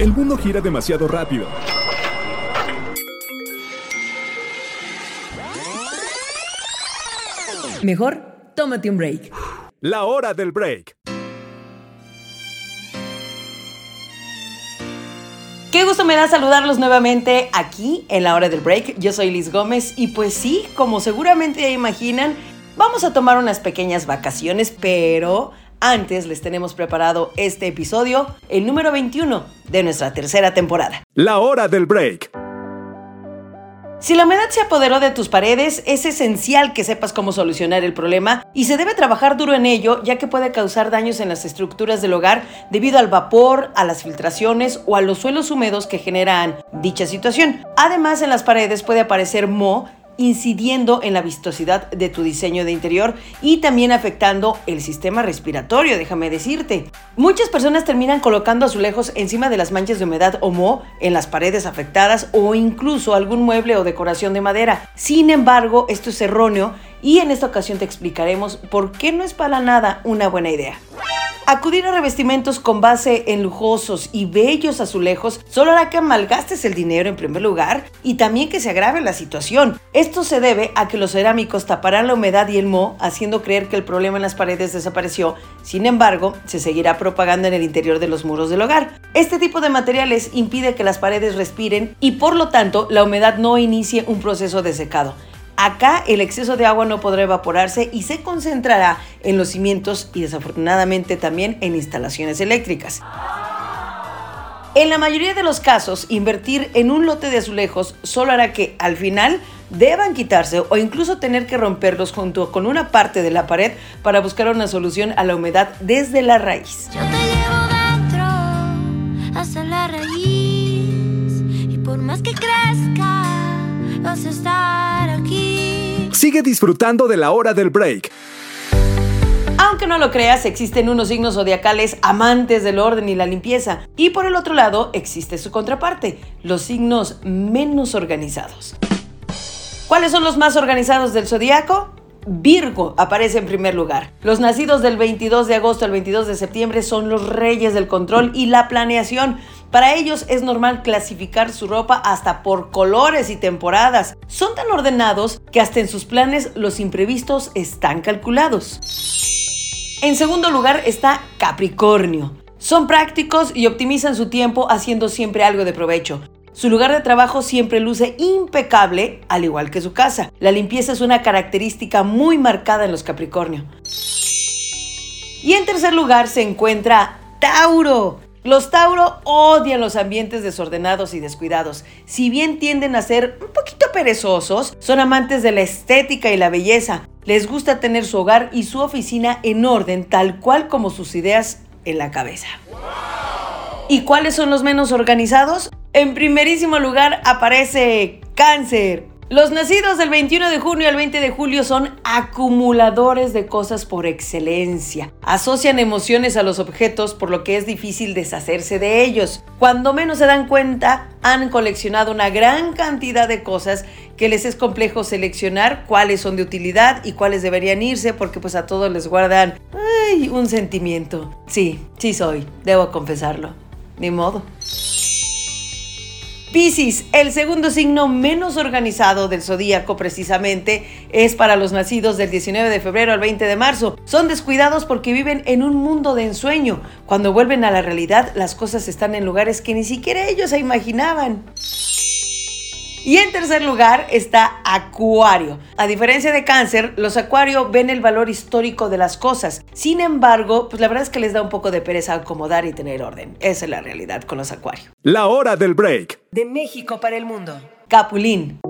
El mundo gira demasiado rápido. Mejor, tómate un break. La hora del break. Qué gusto me da saludarlos nuevamente aquí en la hora del break. Yo soy Liz Gómez y pues sí, como seguramente ya imaginan, vamos a tomar unas pequeñas vacaciones, pero antes les tenemos preparado este episodio, el número 21 de nuestra tercera temporada. La hora del break. Si la humedad se apoderó de tus paredes, es esencial que sepas cómo solucionar el problema y se debe trabajar duro en ello, ya que puede causar daños en las estructuras del hogar debido al vapor, a las filtraciones o a los suelos húmedos que generan dicha situación. Además, en las paredes puede aparecer moho incidiendo en la vistosidad de tu diseño de interior y también afectando el sistema respiratorio, déjame decirte. Muchas personas terminan colocando azulejos encima de las manchas de humedad o moho en las paredes afectadas o incluso algún mueble o decoración de madera. Sin embargo, esto es erróneo y en esta ocasión te explicaremos por qué no es para nada una buena idea. Acudir a revestimientos con base en lujosos y bellos azulejos solo hará que malgastes el dinero en primer lugar y también que se agrave la situación. Esto se debe a que los cerámicos taparán la humedad y el moho, haciendo creer que el problema en las paredes desapareció. Sin embargo, se seguirá propagando en el interior de los muros del hogar. Este tipo de materiales impide que las paredes respiren y por lo tanto la humedad no inicie un proceso de secado. Acá el exceso de agua no podrá evaporarse y se concentrará en los cimientos y desafortunadamente también en instalaciones eléctricas. En la mayoría de los casos, invertir en un lote de azulejos solo hará que al final deban quitarse o incluso tener que romperlos junto con una parte de la pared para buscar una solución a la humedad desde la raíz. Yo te llevo dentro hasta la raíz y por más que crezca vas a estar. Sigue disfrutando de la hora del break. Aunque no lo creas, existen unos signos zodiacales amantes del orden y la limpieza. Y por el otro lado, existe su contraparte, los signos menos organizados. ¿Cuáles son los más organizados del zodiaco? Virgo aparece en primer lugar. Los nacidos del 22 de agosto al 22 de septiembre son los reyes del control y la planeación. Para ellos es normal clasificar su ropa hasta por colores y temporadas. Son tan ordenados que hasta en sus planes los imprevistos están calculados. En segundo lugar está Capricornio. Son prácticos y optimizan su tiempo haciendo siempre algo de provecho. Su lugar de trabajo siempre luce impecable, al igual que su casa. La limpieza es una característica muy marcada en los Capricornio. Y en tercer lugar se encuentra Tauro. Los Tauro odian los ambientes desordenados y descuidados. Si bien tienden a ser un poquito perezosos, son amantes de la estética y la belleza. Les gusta tener su hogar y su oficina en orden, tal cual como sus ideas en la cabeza. ¿Y cuáles son los menos organizados? En primerísimo lugar aparece cáncer. Los nacidos del 21 de junio al 20 de julio son acumuladores de cosas por excelencia. Asocian emociones a los objetos por lo que es difícil deshacerse de ellos. Cuando menos se dan cuenta, han coleccionado una gran cantidad de cosas que les es complejo seleccionar cuáles son de utilidad y cuáles deberían irse porque pues a todos les guardan un sentimiento. Sí, sí soy, debo confesarlo. Ni modo. Piscis, el segundo signo menos organizado del zodíaco precisamente, es para los nacidos del 19 de febrero al 20 de marzo. Son descuidados porque viven en un mundo de ensueño. Cuando vuelven a la realidad, las cosas están en lugares que ni siquiera ellos se imaginaban. Y en tercer lugar está Acuario. A diferencia de Cáncer, los Acuario ven el valor histórico de las cosas. Sin embargo, pues la verdad es que les da un poco de pereza acomodar y tener orden. Esa es la realidad con los Acuario. La hora del break. De México para el mundo. Capulín.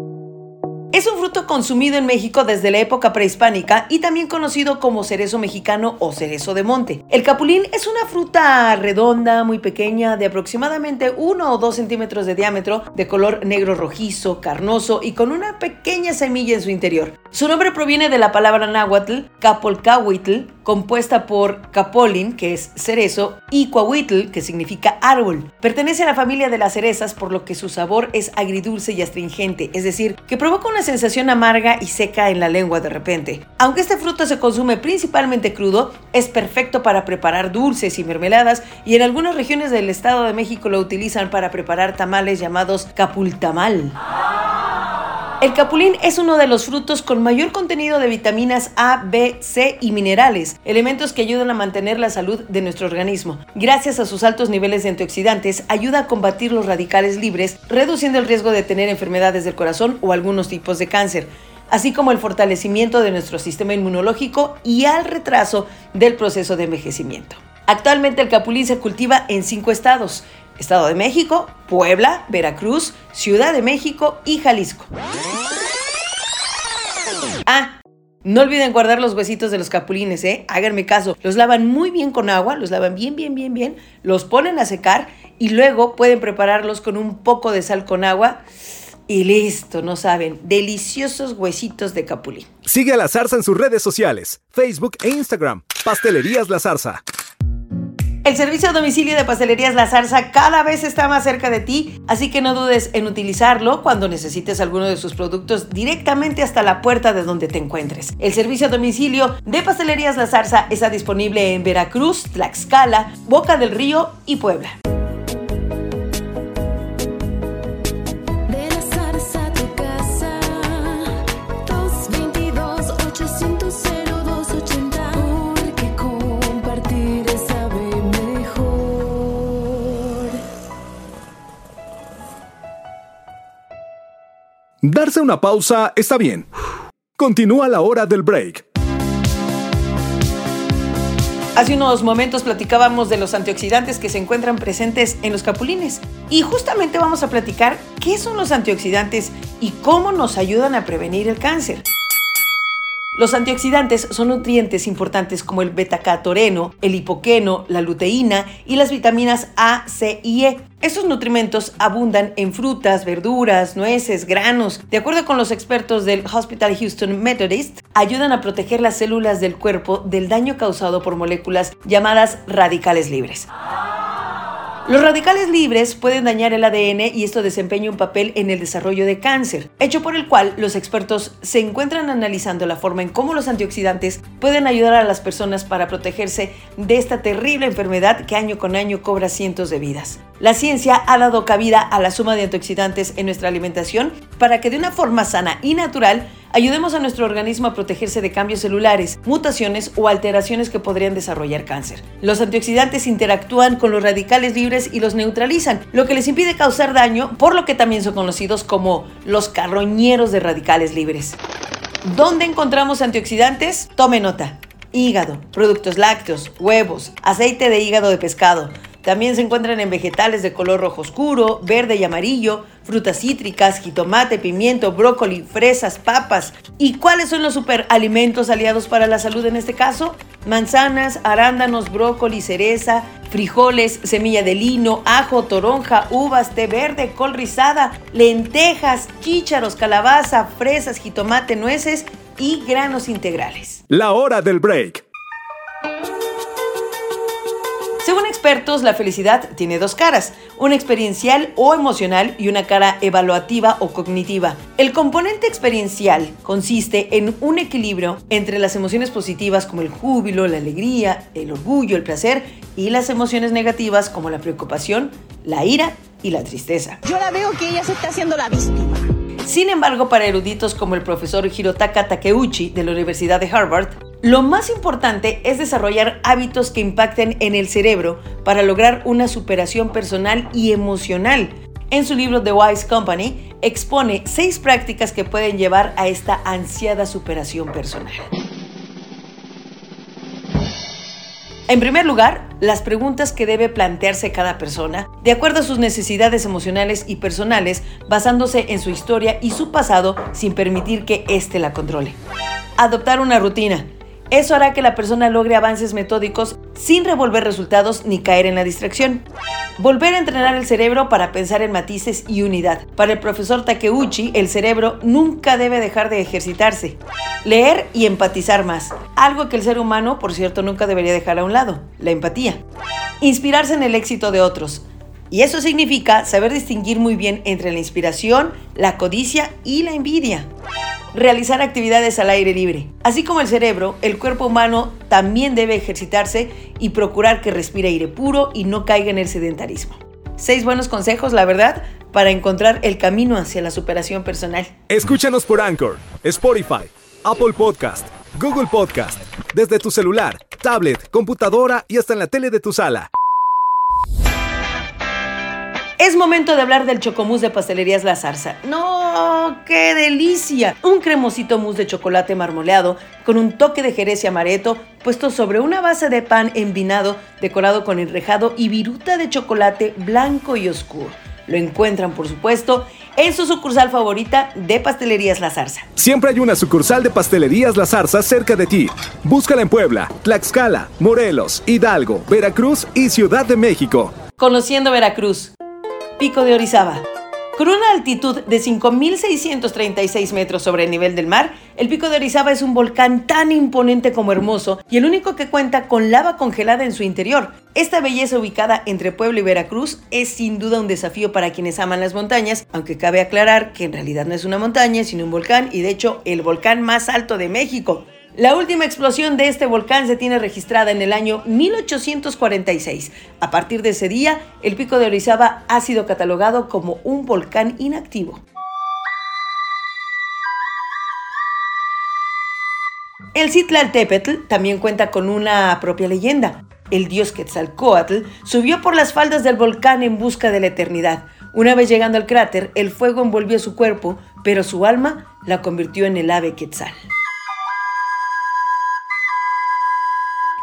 Es un fruto consumido en México desde la época prehispánica y también conocido como cerezo mexicano o cerezo de monte. El capulín es una fruta redonda, muy pequeña, de aproximadamente 1 o 2 centímetros de diámetro, de color negro rojizo, carnoso y con una pequeña semilla en su interior. Su nombre proviene de la palabra náhuatl, capolcahuitl, compuesta por capolin, que es cerezo, y coahuitl, que significa árbol. Pertenece a la familia de las cerezas, por lo que su sabor es agridulce y astringente, es decir, que provoca una sensación amarga y seca en la lengua de repente. Aunque este fruto se consume principalmente crudo, es perfecto para preparar dulces y mermeladas y en algunas regiones del Estado de México lo utilizan para preparar tamales llamados capultamal. El capulín es uno de los frutos con mayor contenido de vitaminas A, B, C y minerales, elementos que ayudan a mantener la salud de nuestro organismo. Gracias a sus altos niveles de antioxidantes, ayuda a combatir los radicales libres, reduciendo el riesgo de tener enfermedades del corazón o algunos tipos de cáncer así como el fortalecimiento de nuestro sistema inmunológico y al retraso del proceso de envejecimiento. Actualmente el capulín se cultiva en cinco estados, Estado de México, Puebla, Veracruz, Ciudad de México y Jalisco. Ah, no olviden guardar los huesitos de los capulines, ¿eh? Háganme caso. Los lavan muy bien con agua, los lavan bien, bien, bien, bien, los ponen a secar y luego pueden prepararlos con un poco de sal con agua. Y listo, no saben, deliciosos huesitos de capulín. Sigue a la zarza en sus redes sociales, Facebook e Instagram. Pastelerías La Zarza. El servicio a domicilio de Pastelerías La Zarza cada vez está más cerca de ti, así que no dudes en utilizarlo cuando necesites alguno de sus productos directamente hasta la puerta de donde te encuentres. El servicio a domicilio de Pastelerías La Zarza está disponible en Veracruz, Tlaxcala, Boca del Río y Puebla. Una pausa está bien. Continúa la hora del break. Hace unos momentos platicábamos de los antioxidantes que se encuentran presentes en los capulines y justamente vamos a platicar qué son los antioxidantes y cómo nos ayudan a prevenir el cáncer. Los antioxidantes son nutrientes importantes como el betacatoreno, el hipoqueno, la luteína y las vitaminas A, C y E. Estos nutrimentos abundan en frutas, verduras, nueces, granos. De acuerdo con los expertos del Hospital Houston Methodist, ayudan a proteger las células del cuerpo del daño causado por moléculas llamadas radicales libres. Los radicales libres pueden dañar el ADN y esto desempeña un papel en el desarrollo de cáncer, hecho por el cual los expertos se encuentran analizando la forma en cómo los antioxidantes pueden ayudar a las personas para protegerse de esta terrible enfermedad que año con año cobra cientos de vidas. La ciencia ha dado cabida a la suma de antioxidantes en nuestra alimentación para que de una forma sana y natural ayudemos a nuestro organismo a protegerse de cambios celulares, mutaciones o alteraciones que podrían desarrollar cáncer. Los antioxidantes interactúan con los radicales libres y los neutralizan, lo que les impide causar daño, por lo que también son conocidos como los carroñeros de radicales libres. ¿Dónde encontramos antioxidantes? Tome nota. Hígado, productos lácteos, huevos, aceite de hígado de pescado, también se encuentran en vegetales de color rojo oscuro, verde y amarillo, frutas cítricas, jitomate, pimiento, brócoli, fresas, papas. ¿Y cuáles son los superalimentos aliados para la salud en este caso? Manzanas, arándanos, brócoli, cereza, frijoles, semilla de lino, ajo, toronja, uvas, té verde, col rizada, lentejas, chícharos, calabaza, fresas, jitomate, nueces y granos integrales. La hora del break. Expertos, la felicidad tiene dos caras, una experiencial o emocional y una cara evaluativa o cognitiva. El componente experiencial consiste en un equilibrio entre las emociones positivas como el júbilo, la alegría, el orgullo, el placer y las emociones negativas como la preocupación, la ira y la tristeza. Yo la veo que ella se está haciendo la víctima. Sin embargo, para eruditos como el profesor Hirotaka Takeuchi de la Universidad de Harvard, lo más importante es desarrollar hábitos que impacten en el cerebro para lograr una superación personal y emocional. En su libro The Wise Company expone seis prácticas que pueden llevar a esta ansiada superación personal. En primer lugar, las preguntas que debe plantearse cada persona, de acuerdo a sus necesidades emocionales y personales, basándose en su historia y su pasado sin permitir que éste la controle. Adoptar una rutina. Eso hará que la persona logre avances metódicos sin revolver resultados ni caer en la distracción. Volver a entrenar el cerebro para pensar en matices y unidad. Para el profesor Takeuchi, el cerebro nunca debe dejar de ejercitarse. Leer y empatizar más. Algo que el ser humano, por cierto, nunca debería dejar a un lado. La empatía. Inspirarse en el éxito de otros. Y eso significa saber distinguir muy bien entre la inspiración, la codicia y la envidia realizar actividades al aire libre. Así como el cerebro, el cuerpo humano también debe ejercitarse y procurar que respire aire puro y no caiga en el sedentarismo. Seis buenos consejos, la verdad, para encontrar el camino hacia la superación personal. Escúchanos por Anchor, Spotify, Apple Podcast, Google Podcast, desde tu celular, tablet, computadora y hasta en la tele de tu sala. Es momento de hablar del chocomús de Pastelerías La Zarza. ¡No! ¡Qué delicia! Un cremosito mousse de chocolate marmoleado con un toque de jerez y amaretto puesto sobre una base de pan envinado decorado con enrejado y viruta de chocolate blanco y oscuro. Lo encuentran, por supuesto, en su sucursal favorita de Pastelerías La Zarza. Siempre hay una sucursal de Pastelerías La Zarza cerca de ti. Búscala en Puebla, Tlaxcala, Morelos, Hidalgo, Veracruz y Ciudad de México. Conociendo Veracruz. Pico de Orizaba. Con una altitud de 5.636 metros sobre el nivel del mar, el Pico de Orizaba es un volcán tan imponente como hermoso y el único que cuenta con lava congelada en su interior. Esta belleza ubicada entre Puebla y Veracruz es sin duda un desafío para quienes aman las montañas, aunque cabe aclarar que en realidad no es una montaña, sino un volcán y de hecho el volcán más alto de México. La última explosión de este volcán se tiene registrada en el año 1846. A partir de ese día, el pico de Orizaba ha sido catalogado como un volcán inactivo. El Citlaltépetl también cuenta con una propia leyenda. El dios Quetzalcoatl subió por las faldas del volcán en busca de la eternidad. Una vez llegando al cráter, el fuego envolvió su cuerpo, pero su alma la convirtió en el ave Quetzal.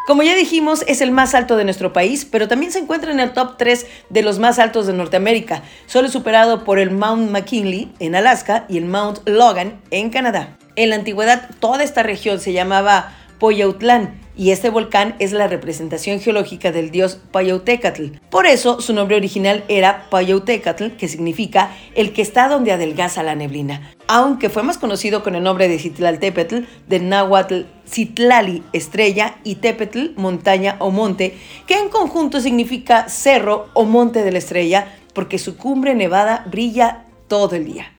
Como ya dijimos, es el más alto de nuestro país, pero también se encuentra en el top 3 de los más altos de Norteamérica, solo superado por el Mount McKinley en Alaska y el Mount Logan en Canadá. En la antigüedad, toda esta región se llamaba Poyautlán y este volcán es la representación geológica del dios Payautecatl. Por eso su nombre original era Payautecatl, que significa el que está donde adelgaza la neblina, aunque fue más conocido con el nombre de Citlaltépetl, de náhuatl Citlali, estrella, y Tepetl, montaña o monte, que en conjunto significa cerro o monte de la estrella, porque su cumbre nevada brilla todo el día.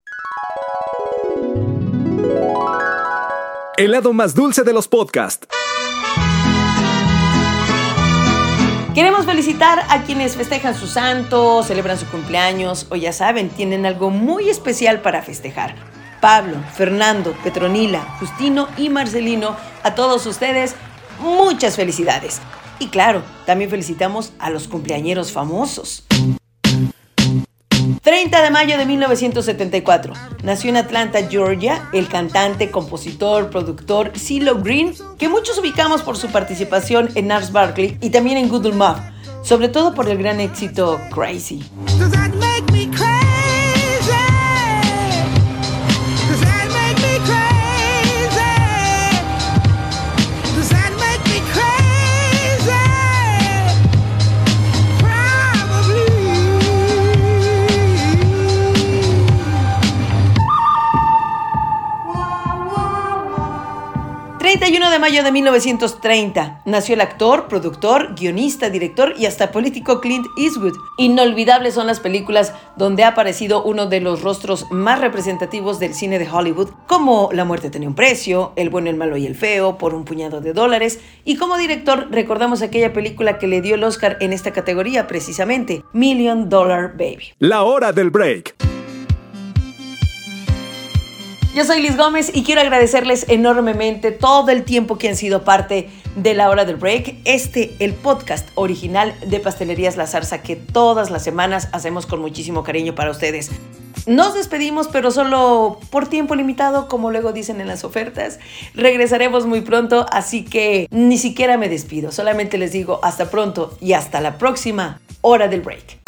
El lado más dulce de los podcasts. Queremos felicitar a quienes festejan su santo, celebran su cumpleaños o ya saben, tienen algo muy especial para festejar. Pablo, Fernando, Petronila, Justino y Marcelino, a todos ustedes, muchas felicidades. Y claro, también felicitamos a los cumpleañeros famosos. 30 de mayo de 1974. Nació en Atlanta, Georgia, el cantante, compositor, productor CeeLo Green, que muchos ubicamos por su participación en Nars Barkley y también en Good Muff, sobre todo por el gran éxito Crazy. Mayo de 1930 nació el actor, productor, guionista, director y hasta político Clint Eastwood. Inolvidables son las películas donde ha aparecido uno de los rostros más representativos del cine de Hollywood, como La muerte tenía un precio, El bueno, el malo y el feo, por un puñado de dólares, y como director recordamos aquella película que le dio el Oscar en esta categoría precisamente, Million Dollar Baby. La hora del break. Yo soy Liz Gómez y quiero agradecerles enormemente todo el tiempo que han sido parte de la hora del break. Este, el podcast original de Pastelerías La Zarza que todas las semanas hacemos con muchísimo cariño para ustedes. Nos despedimos, pero solo por tiempo limitado, como luego dicen en las ofertas. Regresaremos muy pronto, así que ni siquiera me despido. Solamente les digo hasta pronto y hasta la próxima hora del break.